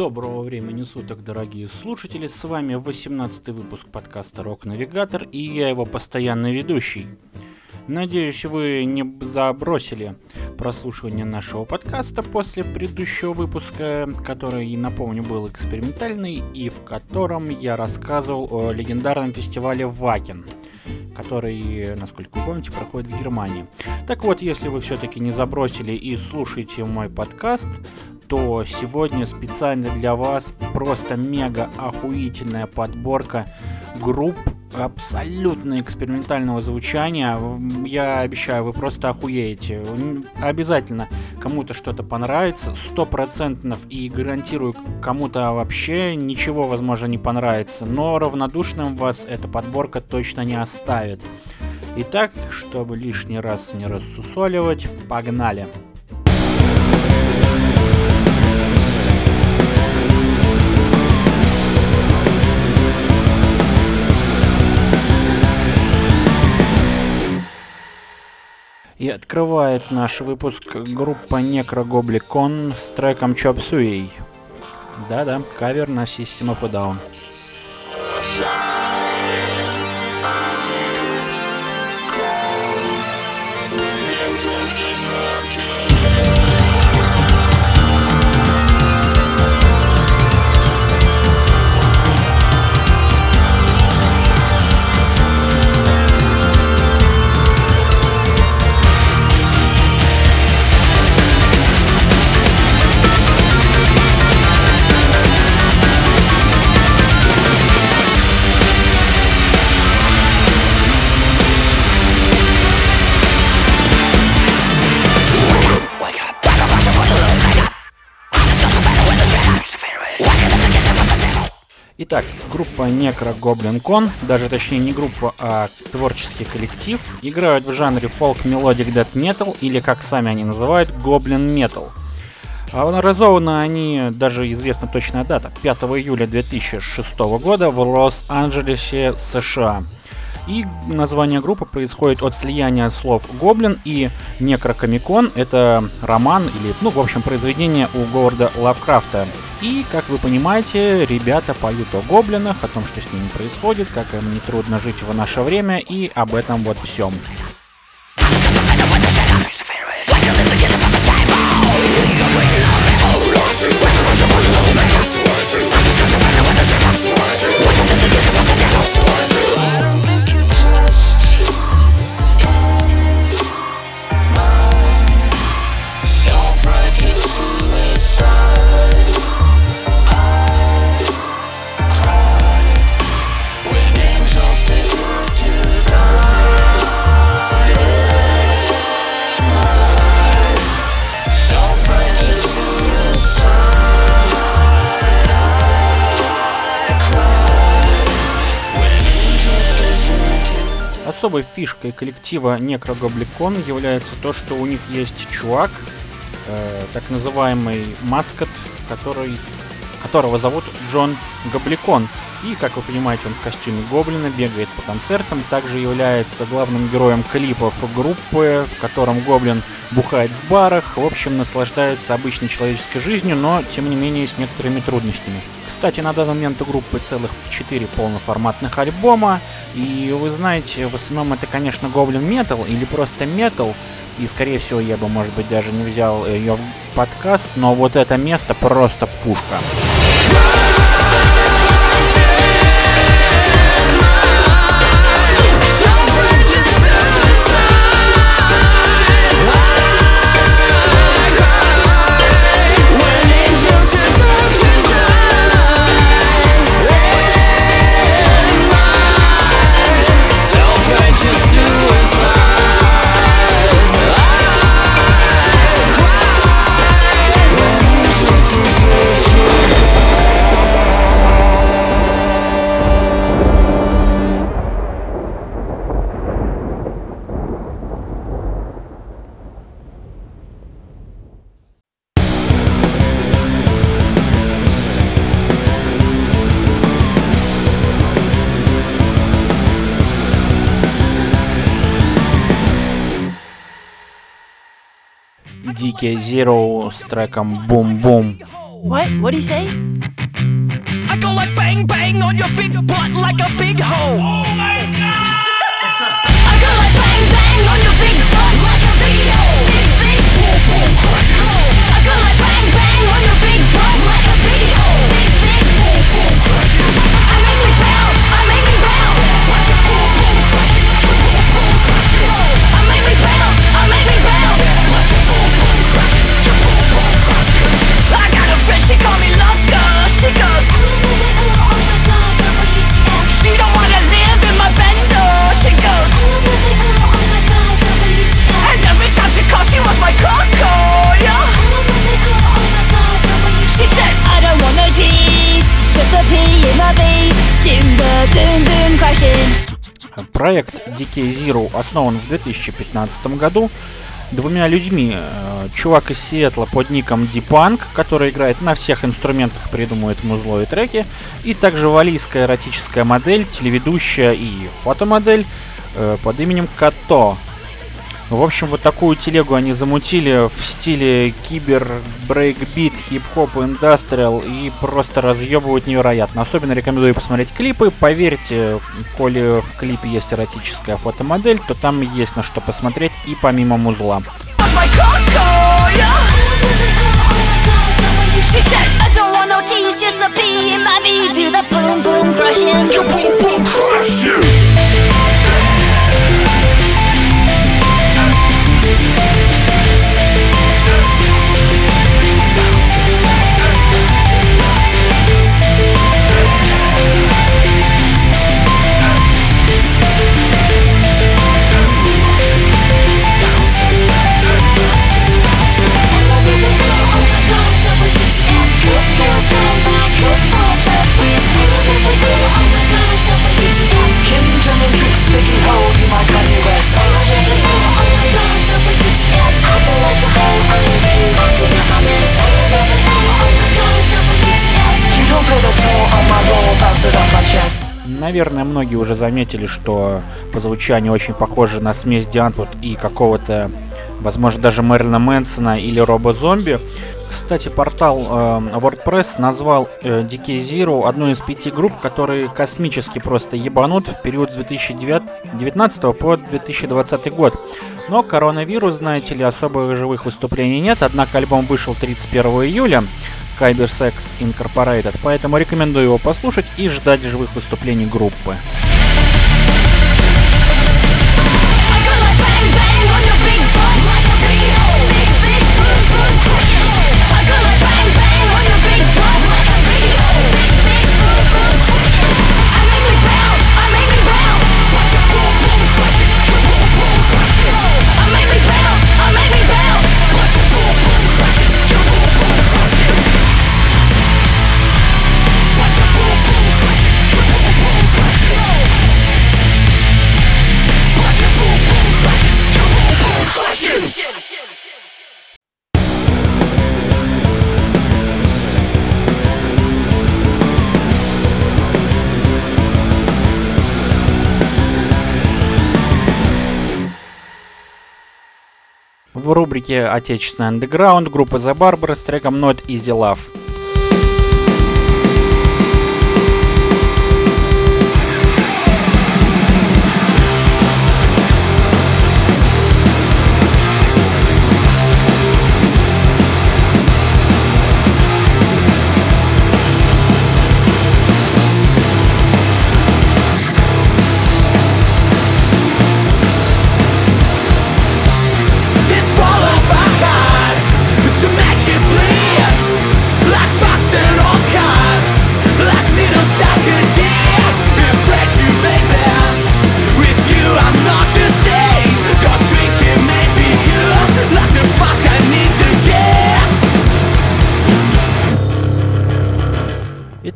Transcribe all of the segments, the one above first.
Доброго времени суток, дорогие слушатели. С вами 18 выпуск подкаста Рок Навигатор и я его постоянный ведущий. Надеюсь, вы не забросили прослушивание нашего подкаста после предыдущего выпуска, который, напомню, был экспериментальный и в котором я рассказывал о легендарном фестивале Вакен – который, насколько вы помните, проходит в Германии. Так вот, если вы все-таки не забросили и слушаете мой подкаст, то сегодня специально для вас просто мега охуительная подборка групп абсолютно экспериментального звучания. Я обещаю, вы просто охуеете. Обязательно кому-то что-то понравится, сто процентов, и гарантирую, кому-то вообще ничего, возможно, не понравится. Но равнодушным вас эта подборка точно не оставит. Итак, чтобы лишний раз не рассусоливать, погнали! И открывает наш выпуск группа Necrogoblicon с треком Chop Suey. Да-да, кавер на System of a Down. Группа Necro Goblin Con, даже точнее не группа, а творческий коллектив, играют в жанре folk melodic death metal или, как сами они называют, Goblin Metal. А образованы они, даже известна точная дата, 5 июля 2006 года в Лос-Анджелесе, США. И название группы происходит от слияния слов «гоблин» и «некрокомикон». Это роман или, ну, в общем, произведение у Говарда Лавкрафта. И, как вы понимаете, ребята поют о гоблинах, о том, что с ними происходит, как им не трудно жить в наше время, и об этом вот всем. Особой фишкой коллектива Некрогобликон является то, что у них есть чувак, э, так называемый маскот, который, которого зовут Джон Гобликон. И, как вы понимаете, он в костюме гоблина, бегает по концертам, также является главным героем клипов группы, в котором гоблин бухает в барах, в общем, наслаждается обычной человеческой жизнью, но, тем не менее, с некоторыми трудностями. Кстати, на данный момент у группы целых 4 полноформатных альбома, и вы знаете, в основном это, конечно, Metal или просто Metal, и, скорее всего, я бы, может быть, даже не взял ее в подкаст, но вот это место просто пушка. Ники Zero с треком Бум-бум. What? What do you say? I go like bang bang on your big butt like a big hole. Проект DK Zero основан в 2015 году двумя людьми. Э, Чувак из Сиэтла под ником Дипанк, который играет на всех инструментах, придумывает музло и треки, и также валийская эротическая модель, телеведущая и фотомодель э, под именем Като. В общем, вот такую телегу они замутили в стиле кибер, брейкбит, хип-хоп, индастриал и просто разъебывают невероятно. Особенно рекомендую посмотреть клипы. Поверьте, коли в клипе есть эротическая фотомодель, то там есть на что посмотреть и помимо музла. She says. I don't want no tease, just a pee in my V. Do the boom boom crashing. Your boom boom crush Наверное, многие уже заметили, что по звучанию очень похоже на смесь Диантвуд и какого-то, возможно, даже Мэрилина Мэнсона или Робо Зомби. Кстати, портал э, WordPress назвал э, DK Zero одной из пяти групп, которые космически просто ебанут в период с 2019 по 2020 год. Но коронавирус, знаете ли, особо живых выступлений нет, однако альбом вышел 31 июля, Kyber Sex Incorporated, поэтому рекомендую его послушать и ждать живых выступлений группы. В рубрике «Отечественный андеграунд» группа The Barber с треком Not Easy Love.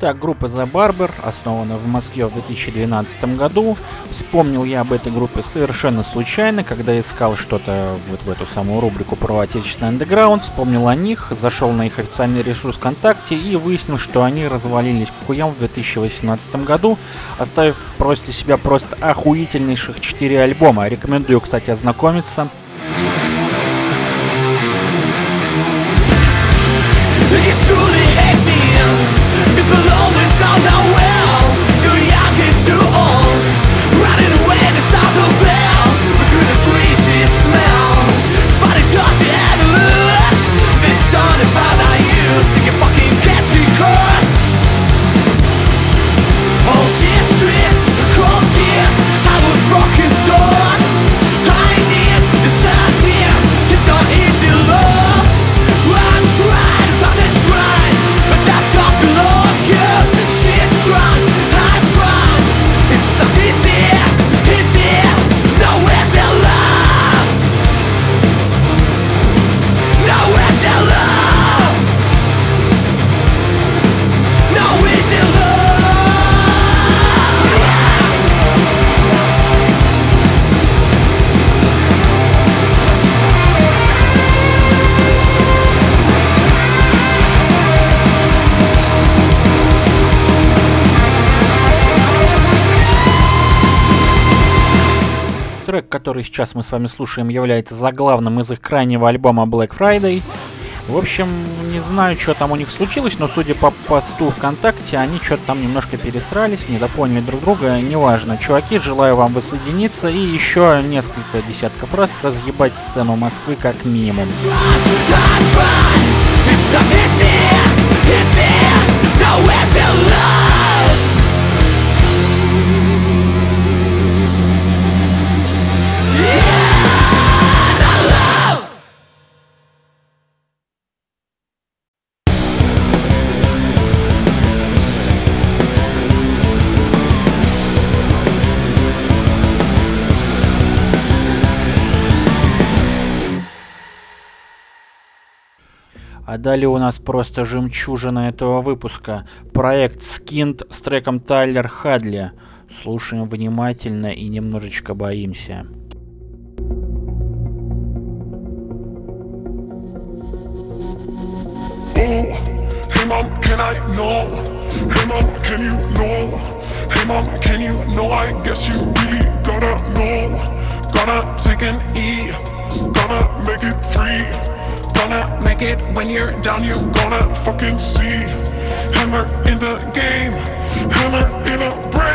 Итак, группа The Barber, основана в Москве в 2012 году. Вспомнил я об этой группе совершенно случайно, когда искал что-то вот в эту самую рубрику про отечественный андеграунд. Вспомнил о них, зашел на их официальный ресурс ВКонтакте и выяснил, что они развалились к хуям в 2018 году, оставив после себя просто охуительнейших 4 альбома. Рекомендую, кстати, ознакомиться. Который сейчас мы с вами слушаем, является заглавным из их крайнего альбома Black Friday. В общем, не знаю, что там у них случилось, но судя по посту ВКонтакте, они что-то там немножко пересрались, недопоняли друг друга, неважно. Чуваки, желаю вам воссоединиться и еще несколько десятков раз разъебать сцену Москвы как минимум. А далее у нас просто жемчужина этого выпуска. Проект Skint с треком Тайлер Хадли. Слушаем внимательно и немножечко боимся. Gotta take an E, gotta make it free. Gonna make it when you're down, you gonna fucking see. Hammer in the game, hammer in a brain.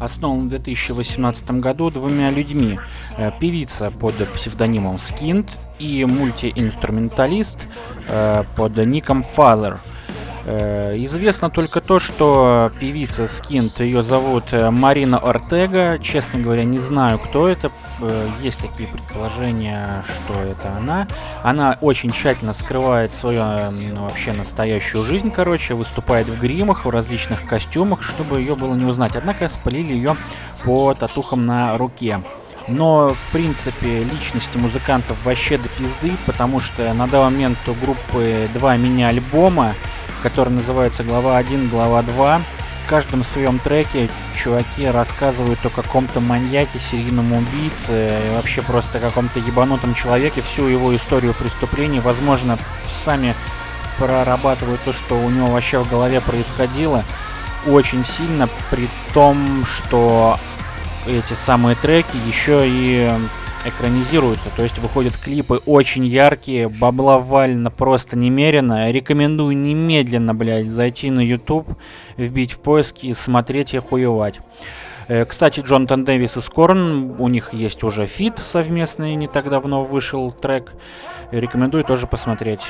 Основан в 2018 году двумя людьми. Э, Певица под псевдонимом Skint и мультиинструменталист э, под ником Father. Э, Известно только то, что певица Скинт, ее зовут Марина Ортега. Честно говоря, не знаю, кто это. Э, Есть такие предположения, что это она. Она очень тщательно скрывает свою э, ну, вообще настоящую жизнь, короче, выступает в гримах, в различных костюмах, чтобы ее было не узнать. Однако спалили ее по татухам на руке. Но, в принципе, личности музыкантов вообще до пизды, потому что на данный момент у группы два мини-альбома, которые называются «Глава 1», «Глава 2». Каждом своем треке чуваки рассказывают о каком-то маньяке, серийном убийце, и вообще просто каком-то ебанутом человеке, всю его историю преступлений, возможно, сами прорабатывают то, что у него вообще в голове происходило, очень сильно, при том, что эти самые треки еще и экранизируются, то есть выходят клипы очень яркие, бабла просто немерено. Рекомендую немедленно, блядь, зайти на YouTube, вбить в поиски и смотреть и охуевать. Э, Кстати, Джонатан Дэвис и Скорн, у них есть уже feat совместный, не так давно вышел трек. Рекомендую тоже посмотреть.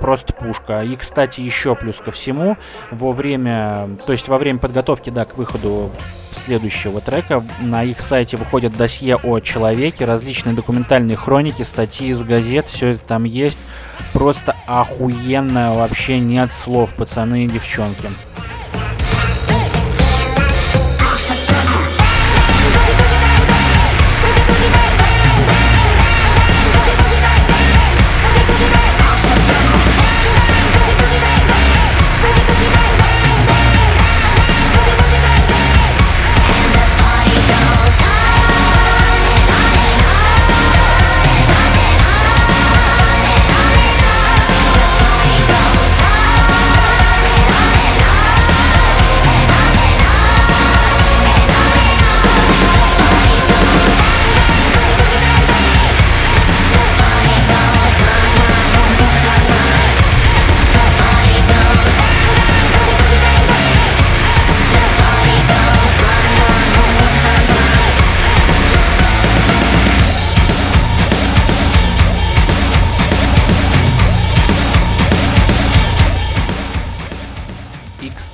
Просто пушка. И, кстати, еще плюс ко всему, во время, то есть во время подготовки, да, к выходу следующего трека, на их сайте выходят досье о человеке, различные документальные хроники, статьи из газет, все это там есть. Просто охуенно, вообще нет слов, пацаны и девчонки.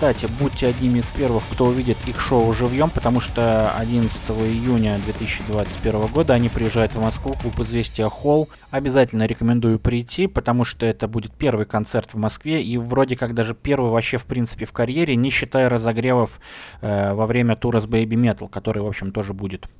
Кстати, будьте одними из первых, кто увидит их шоу живьем, потому что 11 июня 2021 года они приезжают в Москву, клуб «Известия Холл». Обязательно рекомендую прийти, потому что это будет первый концерт в Москве и вроде как даже первый вообще в принципе в карьере, не считая разогревов э, во время тура с Baby Metal, который, в общем, тоже будет.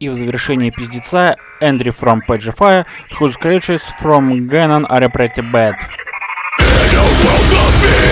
И в завершении пиздеца Эндрю from Pagify, whose creatures from Ganon are pretty bad. Э,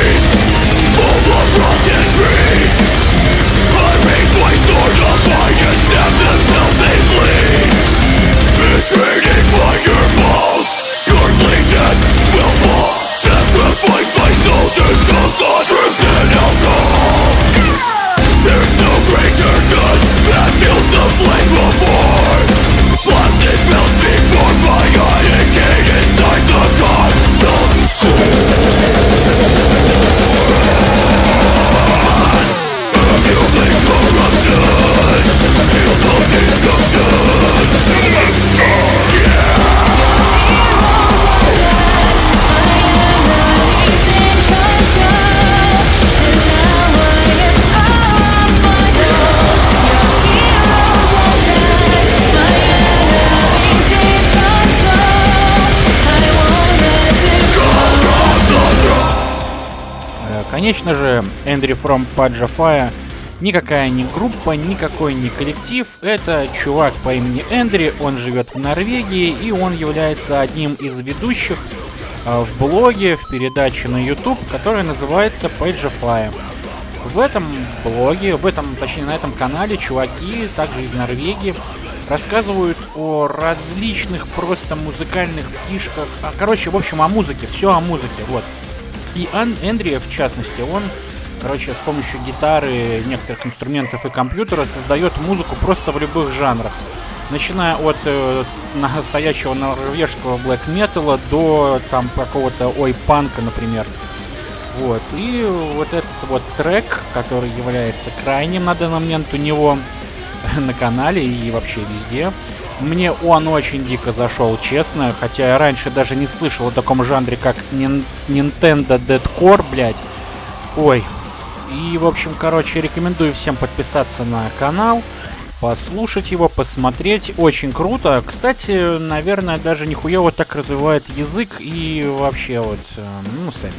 Конечно же, Эндрю from Pajafaya никакая не группа, никакой не коллектив. Это чувак по имени Эндри, он живет в Норвегии и он является одним из ведущих э, в блоге, в передаче на YouTube, которая называется Pagefy. В этом блоге, в этом, точнее на этом канале чуваки, также из Норвегии, рассказывают о различных просто музыкальных фишках. А, короче, в общем, о музыке, все о музыке, вот. И Ан Эндрия, в частности, он, короче, с помощью гитары, некоторых инструментов и компьютера создает музыку просто в любых жанрах. Начиная от э, настоящего норвежского блэк металла до там какого-то ой панка, например. Вот. И вот этот вот трек, который является крайним на данный момент у него на канале и вообще везде. Мне он очень дико зашел, честно, хотя я раньше даже не слышал о таком жанре, как Nintendo Deadcore, блядь. Ой. И, в общем, короче, рекомендую всем подписаться на канал, послушать его, посмотреть. Очень круто. Кстати, наверное, даже нихуя вот так развивает язык и вообще вот, э, ну, сами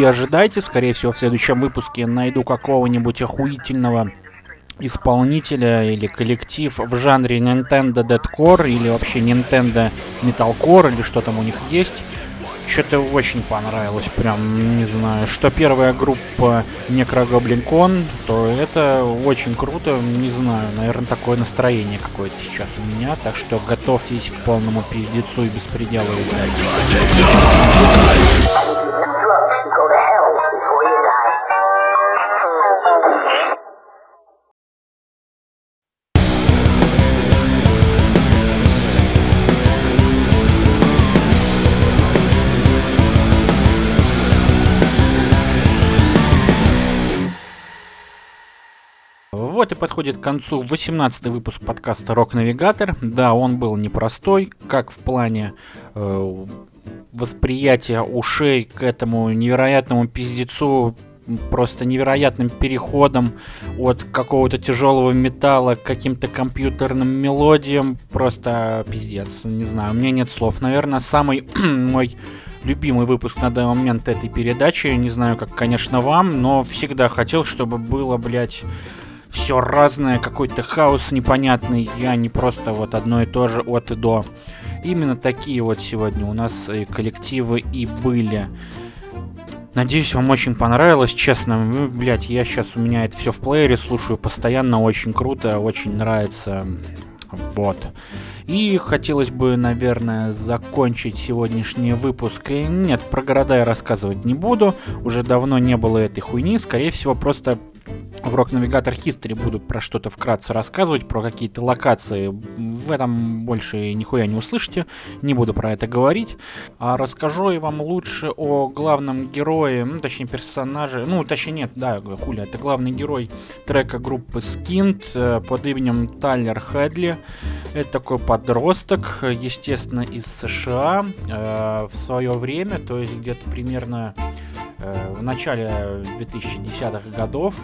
И ожидайте, скорее всего, в следующем выпуске найду какого-нибудь охуительного исполнителя или коллектив в жанре Nintendo Deadcore или вообще Nintendo Metalcore или что там у них есть. Что-то очень понравилось, прям, не знаю, что первая группа Necrogoblincon, то это очень круто, не знаю, наверное, такое настроение какое-то сейчас у меня, так что готовьтесь к полному пиздецу и беспределу, ребят. Вот и подходит к концу 18 выпуск подкаста Рок Навигатор. Да, он был непростой, как в плане э, восприятия ушей к этому невероятному пиздецу, просто невероятным переходом от какого-то тяжелого металла к каким-то компьютерным мелодиям. Просто пиздец, не знаю, у меня нет слов. Наверное, самый мой любимый выпуск на данный момент этой передачи. Не знаю, как, конечно, вам, но всегда хотел, чтобы было, блядь, все разное, какой-то хаос непонятный, я не просто вот одно и то же от и до. Именно такие вот сегодня у нас и коллективы и были. Надеюсь, вам очень понравилось, честно. Блядь, я сейчас у меня это все в плеере слушаю постоянно, очень круто, очень нравится. Вот. И хотелось бы, наверное, закончить сегодняшний выпуск. И нет, про города я рассказывать не буду. Уже давно не было этой хуйни. Скорее всего, просто в Rock Navigator History буду про что-то вкратце рассказывать, про какие-то локации. В этом больше нихуя не услышите, не буду про это говорить. А расскажу я вам лучше о главном герое, ну, точнее, персонаже, ну, точнее, нет, да, хуля, это главный герой трека группы Skint э, под именем Тайлер Хедли. Это такой подросток, естественно, из США э, в свое время, то есть где-то примерно в начале 2010-х годов.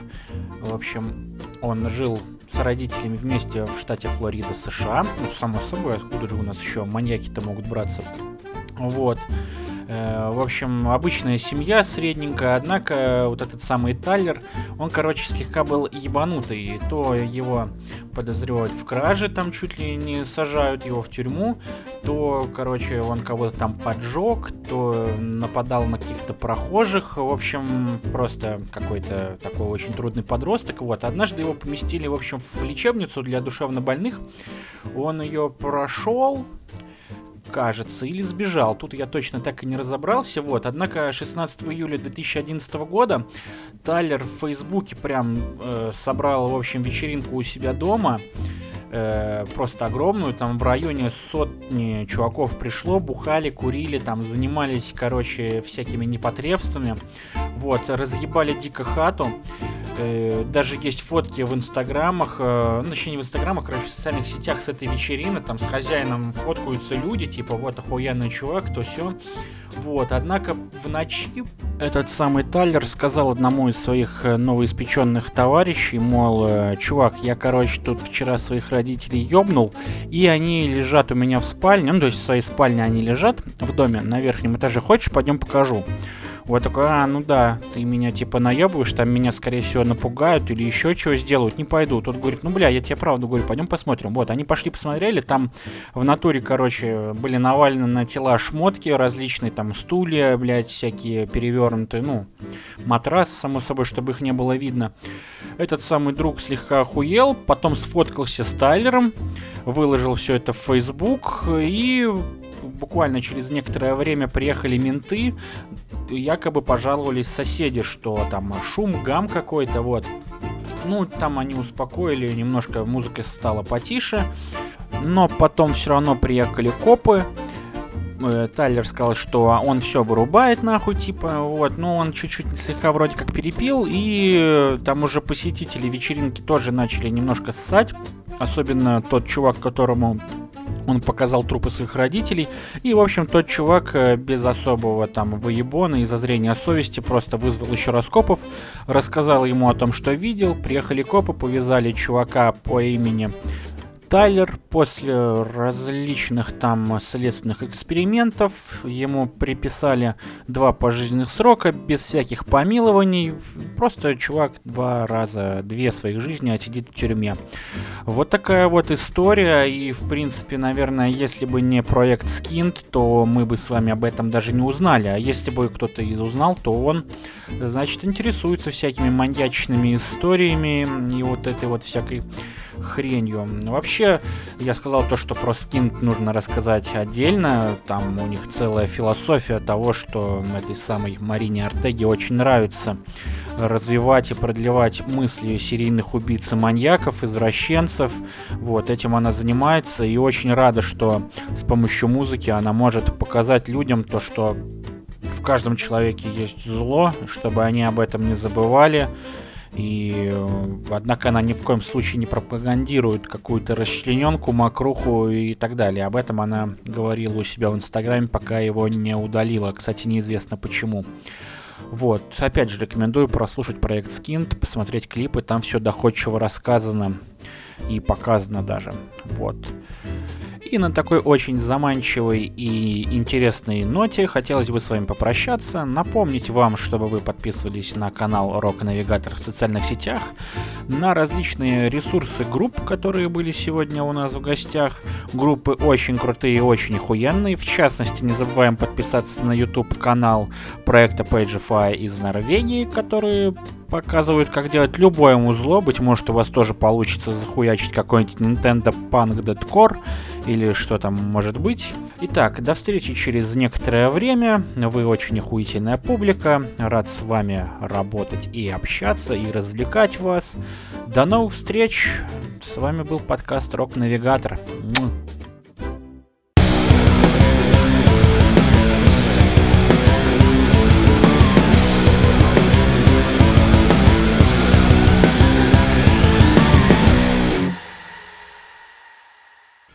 В общем, он жил с родителями вместе в штате Флорида, США. Ну, само собой, откуда же у нас еще маньяки-то могут браться. Вот. Э, В общем, обычная семья средненькая, однако вот этот самый Тайлер, он, короче, слегка был ебанутый. То его подозревают в краже, там чуть ли не сажают его в тюрьму, то, короче, он кого-то там поджег, то нападал на каких-то прохожих. В общем, просто какой-то такой очень трудный подросток. Вот, однажды его поместили, в общем, в лечебницу для душевнобольных. Он ее прошел, кажется, или сбежал. Тут я точно так и не разобрался. Вот. Однако 16 июля 2011 года Тайлер в Фейсбуке прям э, собрал, в общем, вечеринку у себя дома. Э, просто огромную. Там в районе сотни чуваков пришло, бухали, курили, там занимались, короче, всякими непотребствами. Вот, разъебали дико хату. Э, даже есть фотки в инстаграмах, э, ну, точнее не в инстаграмах, короче, в социальных сетях с этой вечерины, там с хозяином фоткаются люди, типа, вот охуенный чувак, то все. Вот, однако в ночи этот самый Тайлер сказал одному из своих э, новоиспеченных товарищей, мол, э, чувак, я, короче, тут вчера своих родителей ёбнул, и они лежат у меня в спальне, ну, то есть в своей спальне они лежат в доме на верхнем этаже, хочешь, пойдем покажу. Вот такой, а, ну да, ты меня типа наебываешь, там меня, скорее всего, напугают или еще чего сделают, не пойду. Тот говорит, ну бля, я тебе правду говорю, пойдем посмотрим. Вот, они пошли посмотрели, там в натуре, короче, были навалены на тела шмотки различные, там стулья, блядь, всякие перевернутые, ну, матрас, само собой, чтобы их не было видно. Этот самый друг слегка охуел, потом сфоткался с Тайлером, выложил все это в Facebook и буквально через некоторое время приехали менты, якобы пожаловались соседи, что там шум, гам какой-то, вот. Ну, там они успокоили, немножко музыка стала потише, но потом все равно приехали копы, э, Тайлер сказал, что он все вырубает нахуй, типа, вот, но он чуть-чуть слегка вроде как перепил, и э, там уже посетители вечеринки тоже начали немножко ссать, особенно тот чувак, которому он показал трупы своих родителей, и, в общем, тот чувак э, без особого там выебона и зазрения совести просто вызвал еще раз копов, рассказал ему о том, что видел, приехали копы, повязали чувака по имени Тайлер после различных там следственных экспериментов ему приписали два пожизненных срока без всяких помилований. Просто чувак два раза, две своих жизни отсидит в тюрьме. Вот такая вот история. И, в принципе, наверное, если бы не проект Skint, то мы бы с вами об этом даже не узнали. А если бы кто-то из узнал, то он, значит, интересуется всякими маньячными историями и вот этой вот всякой хренью. Вообще, я сказал то, что про Skint нужно рассказать отдельно. Там у них целая философия того, что этой самой Марине Артеге очень нравится развивать и продлевать мысли серийных убийц и маньяков, извращенцев. Вот, этим она занимается и очень рада, что с помощью музыки она может показать людям то, что в каждом человеке есть зло, чтобы они об этом не забывали. И, э, однако, она ни в коем случае не пропагандирует какую-то расчлененку, мокруху и так далее. Об этом она говорила у себя в Инстаграме, пока его не удалила. Кстати, неизвестно почему. Вот, опять же, рекомендую прослушать проект Skint, посмотреть клипы, там все доходчиво рассказано и показано даже. Вот. И на такой очень заманчивой и интересной ноте хотелось бы с вами попрощаться. Напомнить вам, чтобы вы подписывались на канал Рок Навигатор в социальных сетях, на различные ресурсы групп, которые были сегодня у нас в гостях. Группы очень крутые и очень охуенные. В частности, не забываем подписаться на YouTube канал проекта Pagefy из Норвегии, которые показывают, как делать любое музло. Быть может, у вас тоже получится захуячить какой-нибудь Nintendo Punk Deadcore или что там может быть. Итак, до встречи через некоторое время. Вы очень охуительная публика. Рад с вами работать и общаться, и развлекать вас. До новых встреч. С вами был подкаст Рок Навигатор.